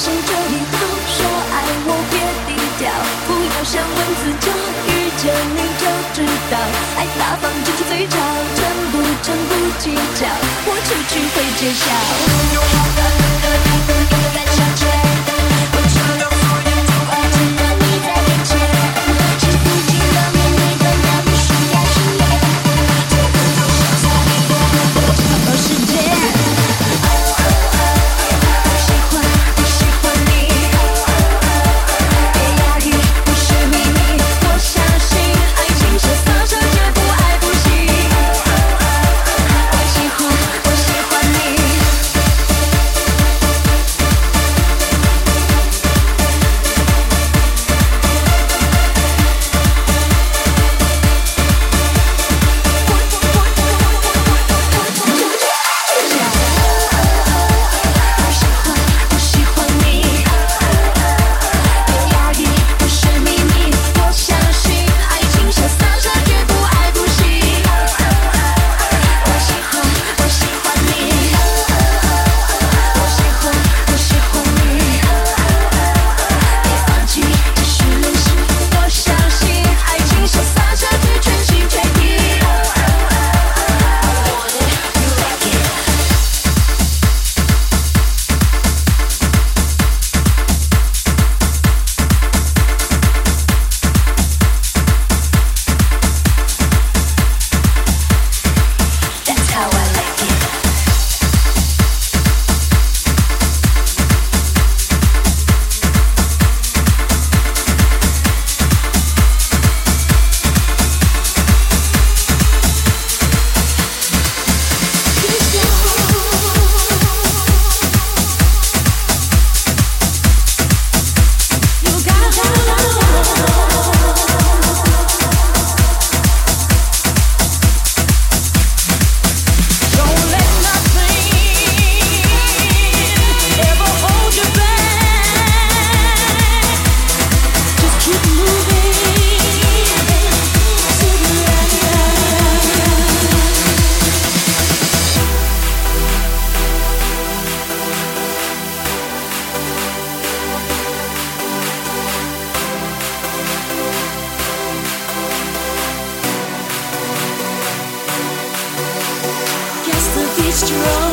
谁这里头，说爱我别低调，不要像蚊子叫，遇见你就知道，爱大方就是最潮，成不成不计较，我出去会揭晓。strong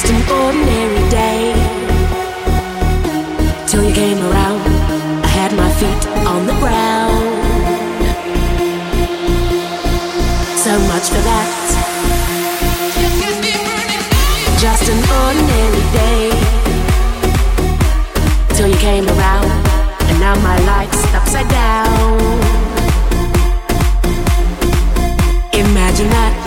just an ordinary day. Till you came around, I had my feet on the ground. So much for that. Just an ordinary day. Till you came around, and now my life's upside down. Imagine that.